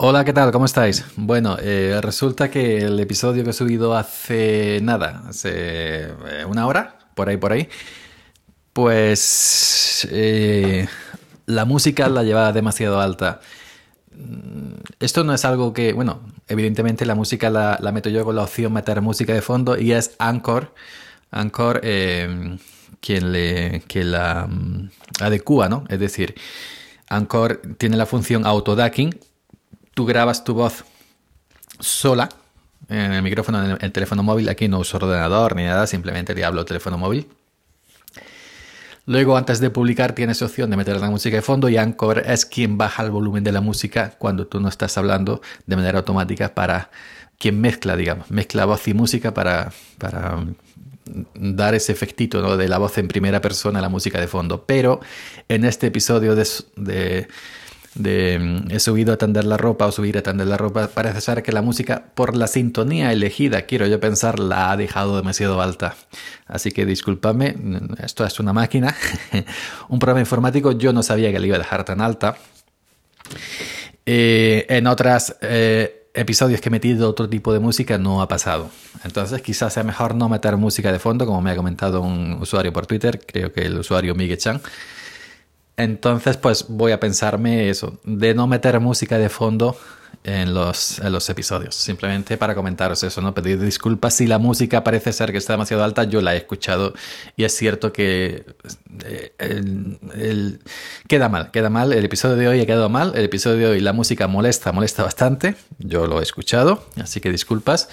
Hola, ¿qué tal? ¿Cómo estáis? Bueno, eh, resulta que el episodio que he subido hace nada, hace eh, una hora, por ahí, por ahí, pues eh, la música la llevaba demasiado alta. Mm, esto no es algo que, bueno, evidentemente la música la, meto yo con la opción meter música de fondo y es Anchor, Anchor quien, le, quien la um, adecua, ¿no? Es decir, Anchor tiene la función autodacking tú grabas tu voz sola en el micrófono, en el, teléfono móvil. Aquí no uso ordenador ni nada, simplemente le hablo teléfono móvil. Luego, antes de publicar, tienes opción de meter la música de fondo y Anchor es quien baja el volumen de la música cuando tú no estás hablando de manera automática para quien mezcla, digamos, mezcla voz y música para, para dar ese efectito ¿no? de la voz en primera persona a la música de fondo. Pero en este episodio de mm, he subido a tender la ropa o subir a tender la ropa, parece ser que la música, por la sintonía elegida, quiero yo pensar, la ha dejado demasiado alta. Así que discúlpame, mm, esto es una máquina, un programa informático, yo no sabía que le iba a dejar tan alta. Eh, en otros eh, episodios que he metido otro tipo de música no ha pasado. Entonces quizás sea mejor no meter música de fondo, como me ha comentado un usuario por Twitter, creo que el usuario Miguel Chan. Entonces, pues voy a pensarme eso, de no meter música de fondo en los, episodios. Simplemente para comentaros eso, ¿no? Pedir disculpas si la música parece ser que está demasiado alta. Yo la he escuchado y es cierto que eh, queda mal, queda mal. El episodio de hoy ha quedado mal. El episodio de hoy la música molesta, molesta bastante. Yo lo he escuchado, así que disculpas.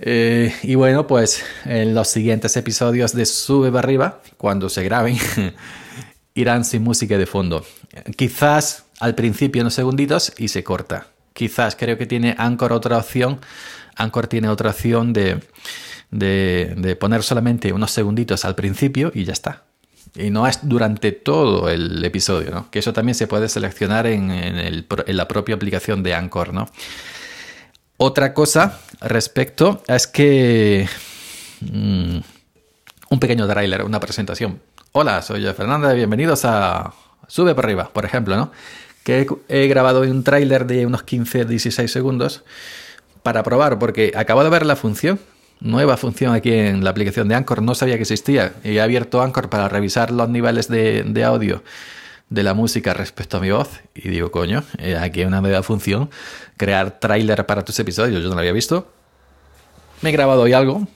Eh, y bueno, pues en los siguientes episodios de Sube para arriba, cuando se graben, irán sin música de fondo. Quizás al principio unos segunditos y se corta. Quizás creo que tiene Anchor otra opción. Anchor tiene otra opción de, de, poner solamente unos segunditos al principio y ya está. Y no es durante todo el episodio, ¿no? Que eso también se puede seleccionar en, en, la propia aplicación de Anchor, ¿no? Otra cosa respecto es que... Mm, un pequeño tráiler, una presentación. Hola, soy yo Fernanda, bienvenidos a Sube por arriba, por ejemplo, ¿no? Que he, grabado un tráiler de unos 15-16 segundos para probar, porque acabo de ver la función, nueva función aquí en la aplicación de Anchor, no sabía que existía, y he abierto Anchor para revisar los niveles de, audio de la música respecto a mi voz, y digo, coño, eh, aquí hay una nueva función, crear tráiler para tus episodios, yo no lo había visto. Me he grabado hoy algo,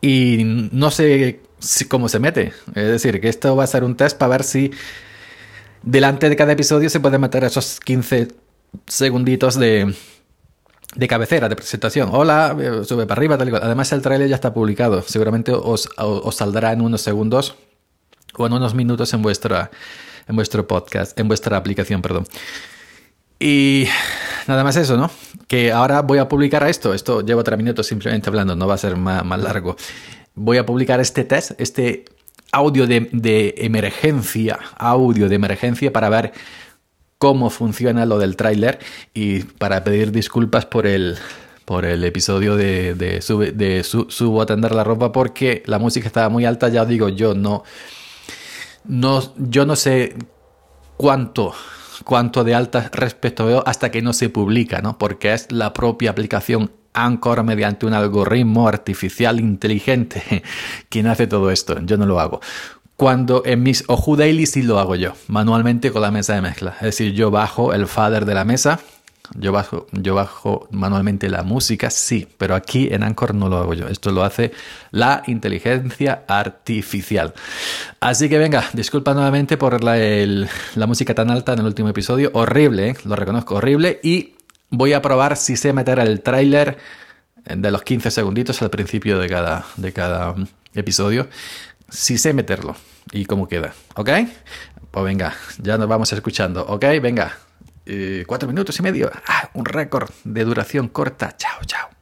y no sé cómo se mete. Es decir, que esto va a ser un test para ver si delante de cada episodio se puede meter esos 15 segunditos de, de cabecera, de presentación. Hola, eh, sube para arriba, tal y cual. Además, el trailer ya está publicado. Seguramente os, os, saldrá en unos segundos o en unos minutos en, vuestra, en vuestro podcast, en vuestra aplicación, perdón. Y nada más eso, ¿no? Que ahora voy a publicar esto. Esto llevo tres minutos simplemente hablando, no va a ser más, más largo voy a publicar este test, este audio de, emergencia, audio de emergencia para ver cómo funciona lo del tráiler y para pedir disculpas por el, por el episodio de, subo a tender la ropa porque la música estaba muy alta, ya digo, yo no, no, yo no sé cuánto cuánto de alta respecto veo hasta que no se publica, ¿no? Porque es la propia aplicación Anchor mediante un algoritmo artificial inteligente quien hace todo esto. Yo no lo hago. Cuando en mis Oju Daily sí lo hago yo, manualmente con la mesa de mezcla. Es decir, yo bajo el fader de la mesa, yo bajo, yo bajo manualmente la música, sí, pero aquí en Anchor no lo hago yo. Esto lo hace la inteligencia artificial. Así que venga, disculpa nuevamente por la, la música tan alta en el último episodio. Horrible, ¿eh? lo reconozco, horrible. Y Voy a probar si sé meter el tráiler de los 15 segunditos al principio de cada, de cada episodio. Si sé meterlo y cómo queda. ¿Ok? Pues venga, ya nos vamos escuchando. ¿Ok? Venga. Eh, cuatro minutos y medio. Ah, un récord de duración corta. Chao, chao.